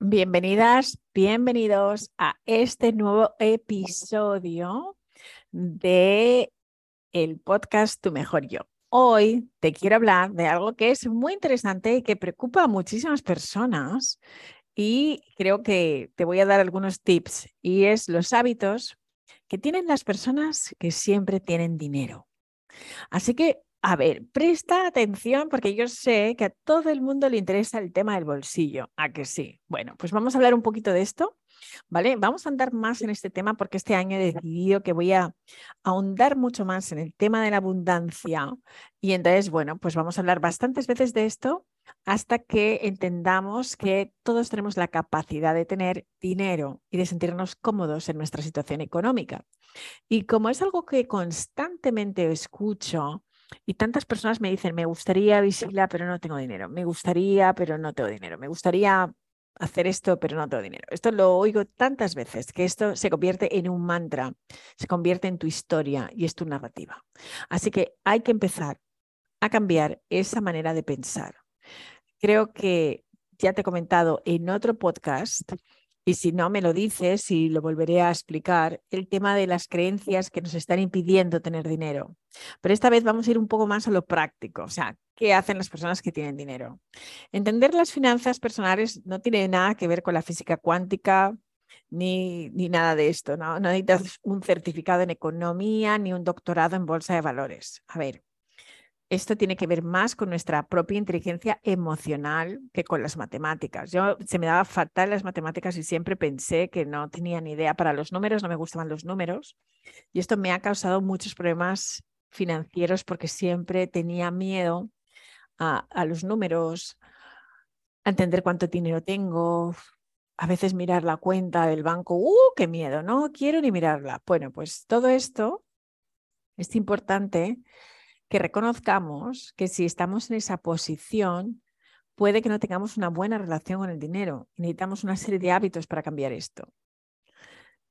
Bienvenidas, bienvenidos a este nuevo episodio de el podcast Tu Mejor Yo. Hoy te quiero hablar de algo que es muy interesante y que preocupa a muchísimas personas y creo que te voy a dar algunos tips y es los hábitos que tienen las personas que siempre tienen dinero. Así que a ver, presta atención porque yo sé que a todo el mundo le interesa el tema del bolsillo. ¿A que sí? Bueno, pues vamos a hablar un poquito de esto, ¿vale? Vamos a andar más en este tema porque este año he decidido que voy a ahondar mucho más en el tema de la abundancia. Y entonces, bueno, pues vamos a hablar bastantes veces de esto hasta que entendamos que todos tenemos la capacidad de tener dinero y de sentirnos cómodos en nuestra situación económica. Y como es algo que constantemente escucho, y tantas personas me dicen, me gustaría visibilidad, pero no tengo dinero. Me gustaría, pero no tengo dinero. Me gustaría hacer esto, pero no tengo dinero. Esto lo oigo tantas veces que esto se convierte en un mantra, se convierte en tu historia y es tu narrativa. Así que hay que empezar a cambiar esa manera de pensar. Creo que ya te he comentado en otro podcast y si no me lo dices y lo volveré a explicar, el tema de las creencias que nos están impidiendo tener dinero. Pero esta vez vamos a ir un poco más a lo práctico, o sea, ¿qué hacen las personas que tienen dinero? Entender las finanzas personales no tiene nada que ver con la física cuántica, ni, ni, nada de esto, ¿no? No necesitas un certificado en economía ni un doctorado en bolsa de valores. A ver, esto tiene que ver más con nuestra propia inteligencia emocional que con las matemáticas. Yo se me daba fatal las matemáticas y siempre pensé que no tenía ni idea para los números, no me gustaban los números. Y esto me ha causado muchos problemas financieros porque siempre tenía miedo a, los números, a entender cuánto dinero tengo, a veces mirar la cuenta del banco, ¡uh, qué miedo! No quiero ni mirarla. Bueno, pues todo esto es importante que reconozcamos que si estamos en esa posición, puede que no tengamos una buena relación con el dinero. Necesitamos una serie de hábitos para cambiar esto.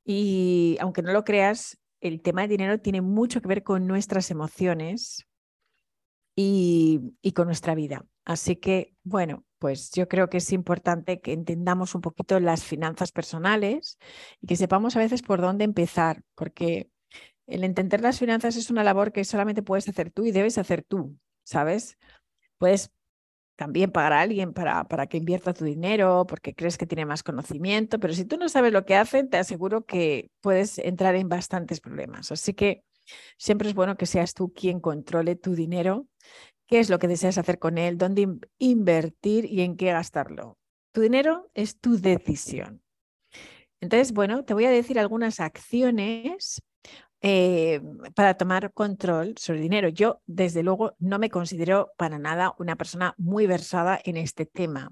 Y aunque no lo creas, el tema del dinero tiene mucho que ver con nuestras emociones y, y, con nuestra vida. Así que, bueno, pues yo creo que es importante que entendamos un poquito las finanzas personales y que sepamos a veces por dónde empezar, porque el entender las finanzas es una labor que solamente puedes hacer tú y debes hacer tú, ¿sabes? Puedes también pagar a alguien para, para que invierta tu dinero porque crees que tiene más conocimiento, pero si tú no sabes lo que hacen, te aseguro que puedes entrar en bastantes problemas. Así que siempre es bueno que seas tú quien controle tu dinero, qué es lo que deseas hacer con él, dónde invertir y en qué gastarlo. Tu dinero es tu decisión. Entonces, bueno, te voy a decir algunas acciones eh, para tomar control sobre dinero. Yo, desde luego, no me considero para nada una persona muy versada en este tema.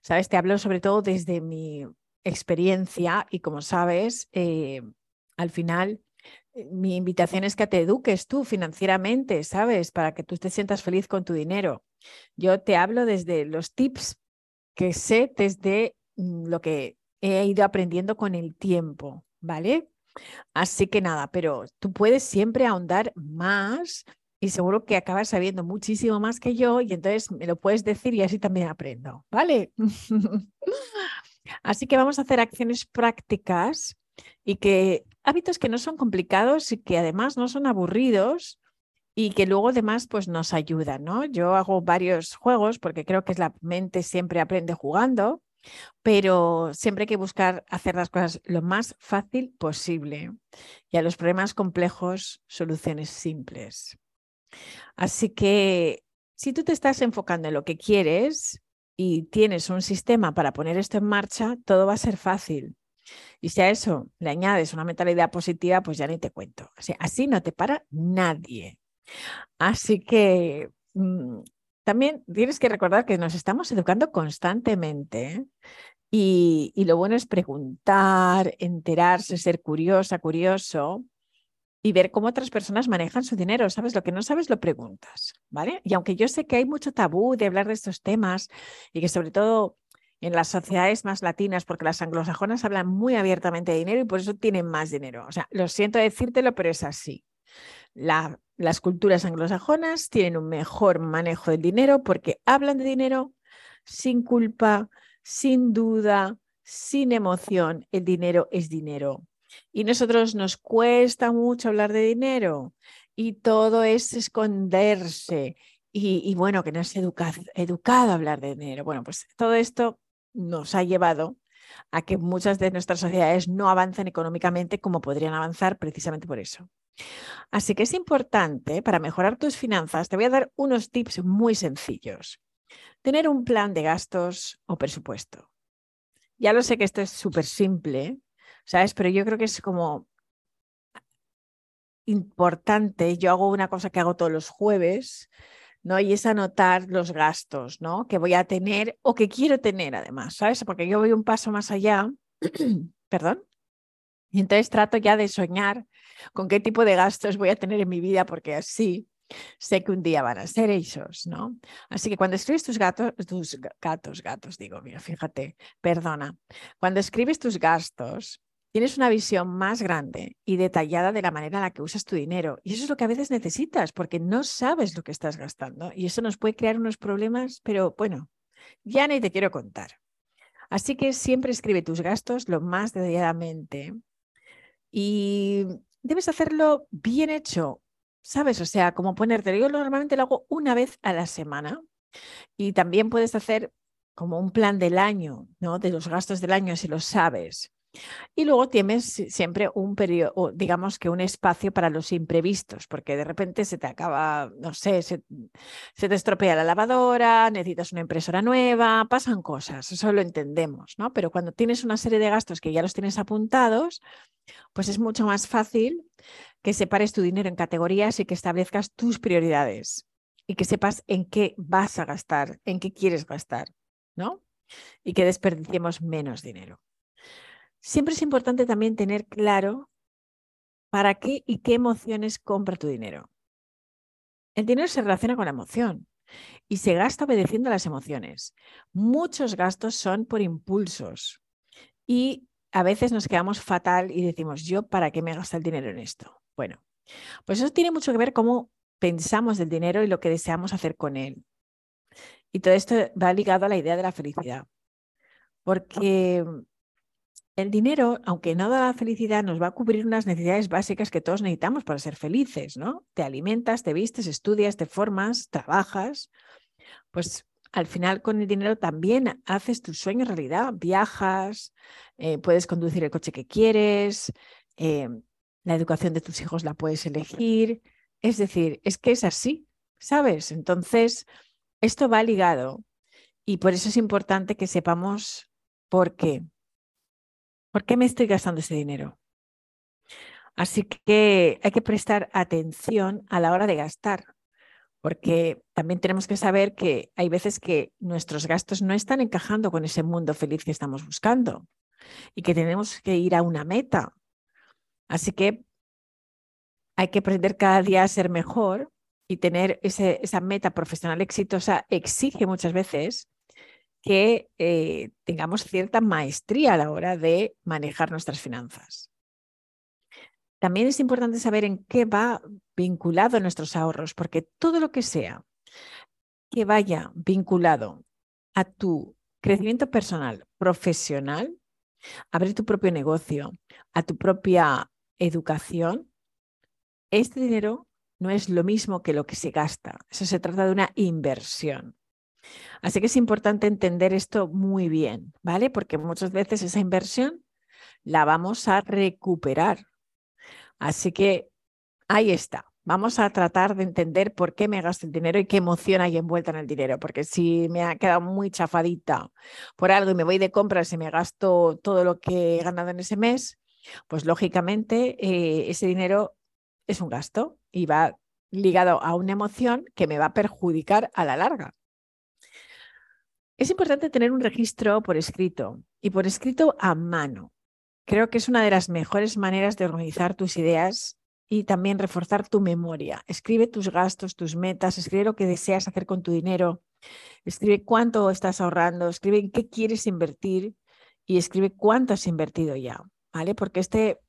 Sabes, te hablo sobre todo desde mi experiencia y como sabes, eh, al final eh, mi invitación es que te eduques tú financieramente, ¿sabes? Para que tú te sientas feliz con tu dinero. Yo te hablo desde los tips que sé desde mm, lo que he ido aprendiendo con el tiempo, ¿vale? Así que nada, pero tú puedes siempre ahondar más y seguro que acabas sabiendo muchísimo más que yo y entonces me lo puedes decir y así también aprendo, ¿vale? así que vamos a hacer acciones prácticas y que hábitos que no son complicados y que además no son aburridos y que luego además pues nos ayudan, ¿no? Yo hago varios juegos porque creo que la mente siempre aprende jugando pero siempre hay que buscar hacer las cosas lo más fácil posible y a los problemas complejos soluciones simples. Así que si tú te estás enfocando en lo que quieres y tienes un sistema para poner esto en marcha, todo va a ser fácil. Y si a eso le añades una mentalidad positiva, pues ya ni te cuento. así no te para nadie. Así que mm, también tienes que recordar que nos estamos educando constantemente y, lo bueno es preguntar, enterarse, ser curiosa, curioso y ver cómo otras personas manejan su dinero. ¿Sabes? Lo que no sabes lo preguntas, ¿vale? Y aunque yo sé que hay mucho tabú de hablar de estos temas y que sobre todo en las sociedades más latinas, porque las anglosajonas hablan muy abiertamente de dinero y por eso tienen más dinero. O sea, lo siento decírtelo, pero es así. La las culturas anglosajonas tienen un mejor manejo del dinero porque hablan de dinero sin culpa, sin duda, sin emoción, el dinero es dinero. Y nosotros nos cuesta mucho hablar de dinero y todo es esconderse y, bueno, que no es educado a hablar de dinero. Bueno, pues todo esto nos ha llevado a que muchas de nuestras sociedades no avancen económicamente como podrían avanzar precisamente por eso. Así que es importante para mejorar tus finanzas, te voy a dar unos tips muy sencillos. Tener un plan de gastos o presupuesto. Ya lo sé que esto es súper simple, ¿sabes? Pero yo creo que es como importante. Yo hago una cosa que hago todos los jueves, ¿no? Y es anotar los gastos, ¿no? Que voy a tener o que quiero tener además, ¿sabes? Porque yo voy un paso más allá, perdón, y entonces trato ya de soñar con qué tipo de gastos voy a tener en mi vida, porque así sé que un día van a ser esos, ¿no? Así que cuando escribes tus gatos, tus gatos, gatos, digo, mira, fíjate, perdona, cuando escribes tus gastos, tienes una visión más grande y detallada de la manera en la que usas tu dinero. Y eso es lo que a veces necesitas, porque no sabes lo que estás gastando. Y eso nos puede crear unos problemas, pero bueno, ya ni te quiero contar. Así que siempre escribe tus gastos lo más detalladamente y debes hacerlo bien hecho, ¿sabes? O sea, como ponerte, yo normalmente lo hago una vez a la semana y también puedes hacer como un plan del año, ¿no? De los gastos del año si lo sabes. Y luego tienes siempre un periodo, digamos que un espacio para los imprevistos, porque de repente se te acaba, no sé, se, te estropea la lavadora, necesitas una impresora nueva, pasan cosas, eso lo entendemos, ¿no? Pero cuando tienes una serie de gastos que ya los tienes apuntados, pues es mucho más fácil que separes tu dinero en categorías y que establezcas tus prioridades y que sepas en qué vas a gastar, en qué quieres gastar, ¿no? Y que desperdiciemos menos dinero. Siempre es importante también tener claro para qué y qué emociones compra tu dinero. El dinero se relaciona con la emoción y se gasta obedeciendo a las emociones. Muchos gastos son por impulsos y a veces nos quedamos fatal y decimos, ¿yo para qué me gasto el dinero en esto? Bueno, pues eso tiene mucho que ver cómo pensamos del dinero y lo que deseamos hacer con él. Y todo esto va ligado a la idea de la felicidad. Porque el dinero, aunque no da la felicidad, nos va a cubrir unas necesidades básicas que todos necesitamos para ser felices, ¿no? Te alimentas, te vistes, estudias, te formas, trabajas. Pues al final con el dinero también haces tus sueños realidad, viajas, eh, puedes conducir el coche que quieres, eh, la educación de tus hijos la puedes elegir. Es decir, es que es así, ¿sabes? Entonces, esto va ligado y por eso es importante que sepamos por qué. ¿Por qué me estoy gastando ese dinero? Así que hay que prestar atención a la hora de gastar, porque también tenemos que saber que hay veces que nuestros gastos no están encajando con ese mundo feliz que estamos buscando y que tenemos que ir a una meta. Así que hay que aprender cada día a ser mejor y tener esa meta profesional exitosa exige muchas veces que eh, tengamos cierta maestría a la hora de manejar nuestras finanzas. También es importante saber en qué va vinculado nuestros ahorros, porque todo lo que sea que vaya vinculado a tu crecimiento personal, profesional, abrir tu propio negocio, a tu propia educación, este dinero no es lo mismo que lo que se gasta. Eso se trata de una inversión. Así que es importante entender esto muy bien, ¿vale? Porque muchas veces esa inversión la vamos a recuperar. Así que ahí está. Vamos a tratar de entender por qué me gasto el dinero y qué emoción hay envuelta en el dinero. Porque si me ha quedado muy chafadita por algo y me voy de compras y me gasto todo lo que he ganado en ese mes, pues lógicamente eh, ese dinero es un gasto y va ligado a una emoción que me va a perjudicar a la larga. Es importante tener un registro por escrito y por escrito a mano. Creo que es una de las mejores maneras de organizar tus ideas y también reforzar tu memoria. Escribe tus gastos, tus metas, escribe lo que deseas hacer con tu dinero, escribe cuánto estás ahorrando, escribe en qué quieres invertir y escribe cuánto has invertido ya, ¿vale? Porque este,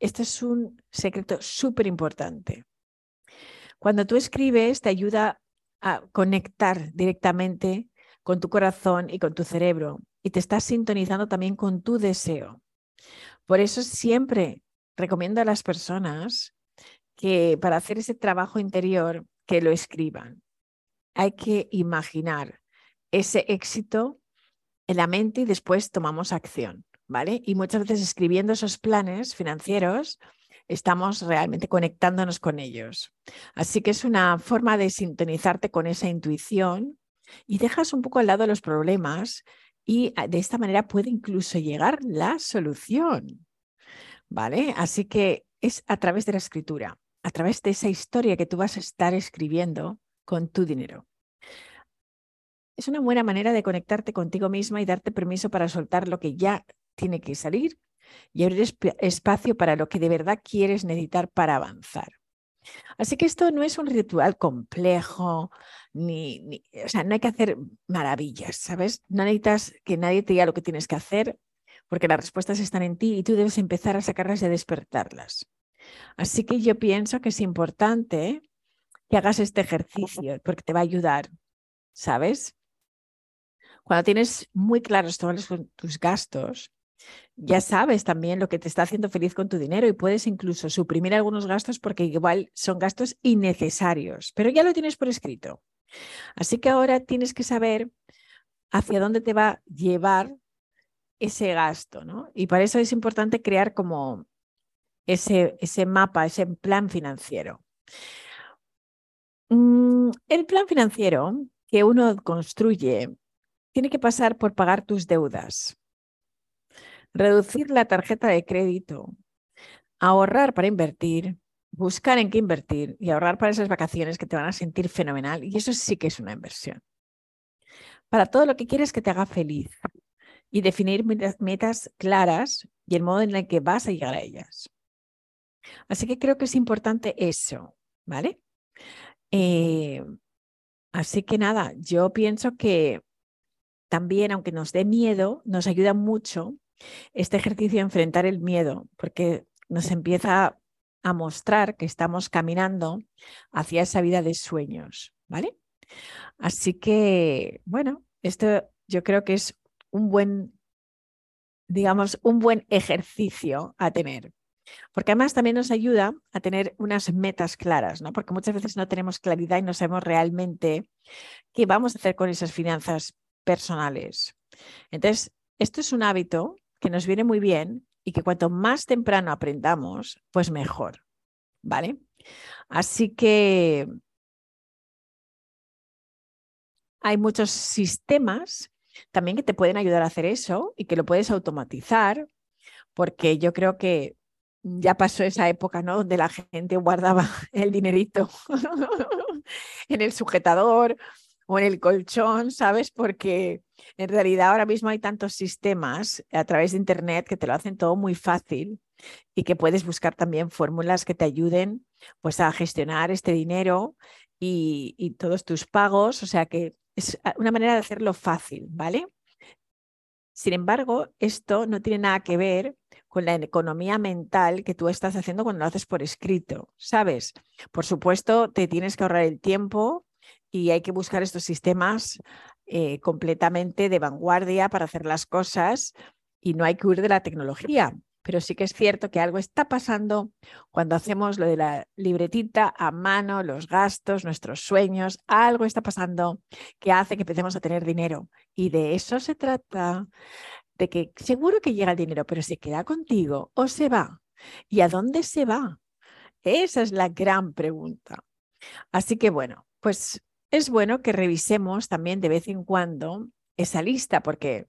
este es un secreto súper importante. Cuando tú escribes, te ayuda a conectar directamente con tu corazón y con tu cerebro. y te estás sintonizando también con tu deseo. Por eso siempre recomiendo a las personas que para hacer ese trabajo interior, que lo escriban. Hay que imaginar ese éxito en la mente y después tomamos acción, ¿vale? Y muchas veces escribiendo esos planes financieros, estamos realmente conectándonos con ellos. Así que es una forma de sintonizarte con esa intuición y dejas un poco al lado los problemas y ah, de esta manera puede incluso llegar la solución. ¿Vale? Así que es a través de la escritura, a través de esa historia que tú vas a estar escribiendo con tu dinero. Es una buena manera de conectarte contigo misma y darte permiso para soltar lo que ya tiene que salir y abrir espacio para lo que de verdad quieres necesitar para avanzar. Así que esto no es un ritual complejo, ni, o sea, no hay que hacer maravillas, ¿sabes? No necesitas que nadie te diga lo que tienes que hacer, porque las respuestas están en ti y tú debes empezar a sacarlas y a despertarlas. Así que yo pienso que es importante que hagas este ejercicio, porque te va a ayudar, ¿sabes? Cuando tienes muy claros todos tus gastos, ya sabes también lo que te está haciendo feliz con tu dinero y puedes incluso suprimir algunos gastos porque igual son gastos innecesarios, pero ya lo tienes por escrito. Así que ahora tienes que saber hacia dónde te va a llevar ese gasto, ¿no? Y para eso es importante crear como ese, ese mapa, ese plan financiero. Mm, el plan financiero que uno construye tiene que pasar por pagar tus deudas, reducir la tarjeta de crédito, ahorrar para invertir, buscar en qué invertir y ahorrar para esas vacaciones que te van a sentir fenomenal. Y eso sí que es una inversión. Para todo lo que quieres que te haga feliz y definir metas claras y el modo en el que vas a llegar a ellas. Así que creo que es importante eso, ¿vale? Eh, así que nada, yo pienso que también, aunque nos dé miedo, nos ayuda mucho este ejercicio a enfrentar el miedo, porque nos empieza a mostrar que estamos caminando hacia esa vida de sueños, ¿vale? Así que, bueno, esto yo creo que es un buen, digamos, un buen ejercicio a tener. Porque además también nos ayuda a tener unas metas claras, ¿no? Porque muchas veces no tenemos claridad y no sabemos realmente qué vamos a hacer con esas finanzas personales. Entonces, esto es un hábito que nos viene muy bien y que cuanto más temprano aprendamos, pues mejor. ¿Vale? Así que hay muchos sistemas también que te pueden ayudar a hacer eso y que lo puedes automatizar, porque yo creo que ya pasó esa época, ¿no? Donde la gente guardaba el dinerito en el sujetador o en el colchón, ¿sabes? Porque en realidad ahora mismo hay tantos sistemas a través de Internet que te lo hacen todo muy fácil y que puedes buscar también fórmulas que te ayuden pues a gestionar este dinero y, y todos tus pagos. O sea que es una manera de hacerlo fácil, ¿vale? Sin embargo, esto no tiene nada que ver con la economía mental que tú estás haciendo cuando lo haces por escrito, ¿sabes? Por supuesto, te tienes que ahorrar el tiempo y hay que buscar estos sistemas eh, completamente de vanguardia para hacer las cosas y no hay que huir de la tecnología. Pero sí que es cierto que algo está pasando cuando hacemos lo de la libretita a mano, los gastos, nuestros sueños, algo está pasando que hace que empecemos a tener dinero. Y de eso se trata, de que seguro que llega el dinero, pero se queda contigo o se va. ¿Y a dónde se va? Esa es la gran pregunta. Así que bueno, pues es bueno que revisemos también de vez en cuando esa lista, porque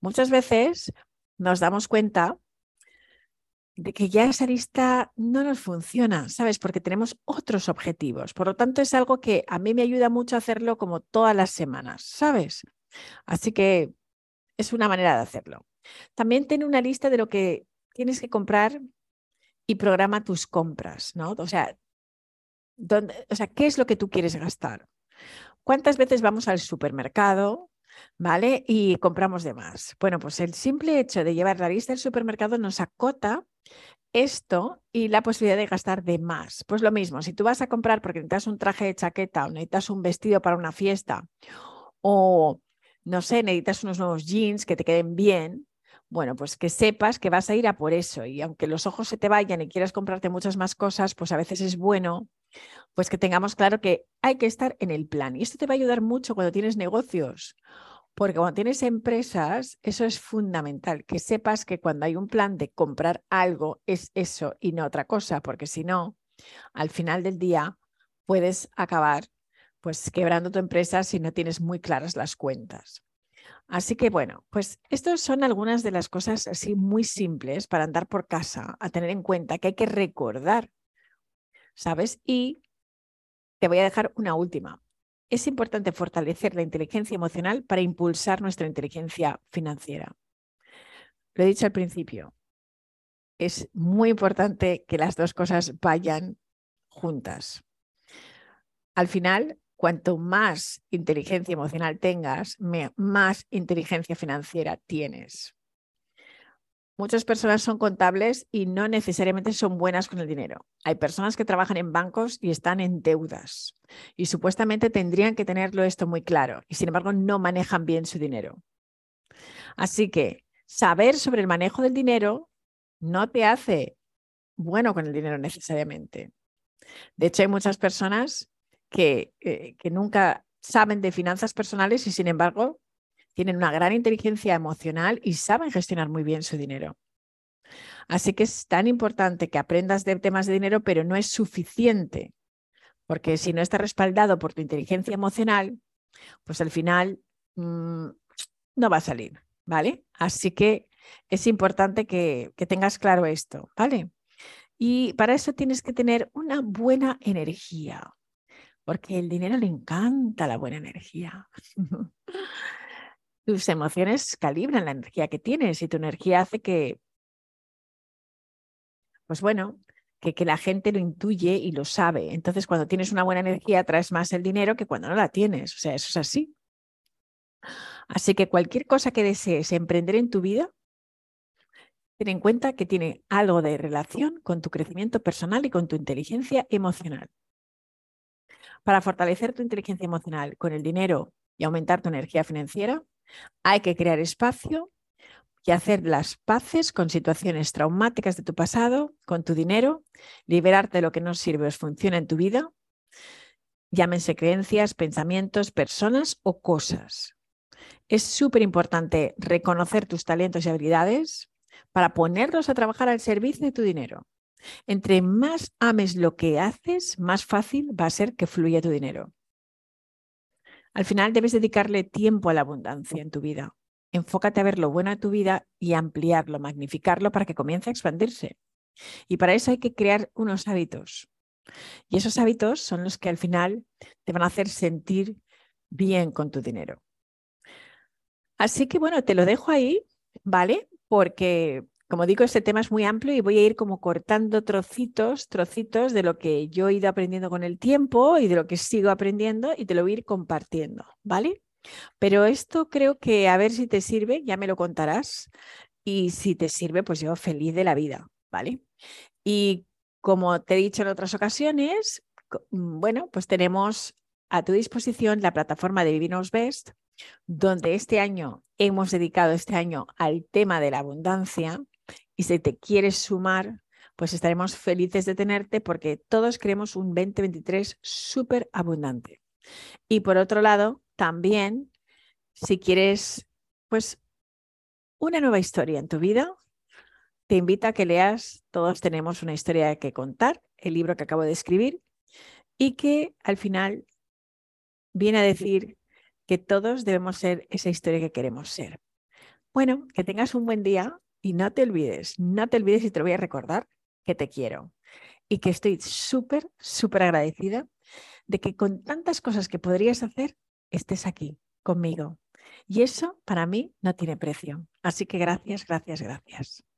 muchas veces nos damos cuenta de que ya esa lista no nos funciona, ¿sabes? Porque tenemos otros objetivos. Por lo tanto, es algo que a mí me ayuda mucho hacerlo como todas las semanas, ¿sabes? Así que es una manera de hacerlo. También ten una lista de lo que tienes que comprar y programa tus compras, ¿no? O sea, o sea, ¿qué es lo que tú quieres gastar? ¿Cuántas veces vamos al supermercado, ¿vale? Y compramos de más. Bueno, pues el simple hecho de llevar la lista del supermercado nos acota esto y la posibilidad de gastar de más. Pues lo mismo, si tú vas a comprar porque necesitas un traje de chaqueta o necesitas un vestido para una fiesta o no sé, necesitas unos nuevos jeans que te queden bien, bueno, pues que sepas que vas a ir a por eso y aunque los ojos se te vayan y quieras comprarte muchas más cosas, pues a veces es bueno pues que tengamos claro que hay que estar en el plan. Y esto te va a ayudar mucho cuando tienes negocios, porque cuando tienes empresas, eso es fundamental, que sepas que cuando hay un plan de comprar algo es eso y no otra cosa, porque si no, al final del día puedes acabar pues quebrando tu empresa si no tienes muy claras las cuentas. Así que bueno, pues estas son algunas de las cosas así muy simples para andar por casa, a tener en cuenta que hay que recordar, ¿sabes? Y te voy a dejar una última. Es importante fortalecer la inteligencia emocional para impulsar nuestra inteligencia financiera. Lo he dicho al principio, es muy importante que las dos cosas vayan juntas. Al final, cuanto más inteligencia emocional tengas, más inteligencia financiera tienes. Muchas personas son contables y no necesariamente son buenas con el dinero. Hay personas que trabajan en bancos y están en deudas y supuestamente tendrían que tenerlo esto muy claro y sin embargo no manejan bien su dinero. Así que saber sobre el manejo del dinero no te hace bueno con el dinero necesariamente. De hecho, hay muchas personas que, eh, que nunca saben de finanzas personales y sin embargo tienen una gran inteligencia emocional y saben gestionar muy bien su dinero. Así que es tan importante que aprendas de temas de dinero, pero no es suficiente, porque si no está respaldado por tu inteligencia emocional, pues al final mm, no va a salir, ¿vale? Así que es importante que, que tengas claro esto, ¿vale? Y para eso tienes que tener una buena energía, porque el dinero le encanta la buena energía. tus emociones calibran la energía que tienes y tu energía hace que, pues bueno, que, que, la gente lo intuye y lo sabe. Entonces, cuando tienes una buena energía, traes más el dinero que cuando no la tienes. O sea, eso es así. Así que cualquier cosa que desees emprender en tu vida, ten en cuenta que tiene algo de relación con tu crecimiento personal y con tu inteligencia emocional. Para fortalecer tu inteligencia emocional con el dinero y aumentar tu energía financiera, hay que crear espacio y hacer las paces con situaciones traumáticas de tu pasado, con tu dinero, liberarte de lo que no sirve o funciona en tu vida, llámense creencias, pensamientos, personas o cosas. Es súper importante reconocer tus talentos y habilidades para ponerlos a trabajar al servicio de tu dinero. Entre más ames lo que haces, más fácil va a ser que fluya tu dinero. Al final debes dedicarle tiempo a la abundancia en tu vida. Enfócate a ver lo bueno de tu vida y ampliarlo, magnificarlo para que comience a expandirse. Y para eso hay que crear unos hábitos. Y esos hábitos son los que al final te van a hacer sentir bien con tu dinero. Así que bueno, te lo dejo ahí, ¿vale? Porque como digo, este tema es muy amplio y voy a ir como cortando trocitos, trocitos de lo que yo he ido aprendiendo con el tiempo y de lo que sigo aprendiendo y te lo voy a ir compartiendo, ¿vale? Pero esto creo que a ver si te sirve, ya me lo contarás. Y si te sirve, pues yo feliz de la vida, ¿vale? Y como te he dicho en otras ocasiones, mm, bueno, pues tenemos a tu disposición la plataforma de Vivinos Best, donde este año hemos dedicado este año al tema de la abundancia y si te quieres sumar, pues estaremos felices de tenerte porque todos queremos un 2023 súper abundante. Y por otro lado, también, si quieres, pues, una nueva historia en tu vida, te invito a que leas Todos tenemos una historia que contar, el libro que acabo de escribir, y que al final viene a decir que todos debemos ser esa historia que queremos ser. Bueno, que tengas un buen día y no te olvides, no te olvides y te voy a recordar que te quiero y que estoy súper, súper agradecida de que con tantas cosas que podrías hacer, estés aquí conmigo. Y eso para mí no tiene precio. Así que gracias, gracias, gracias.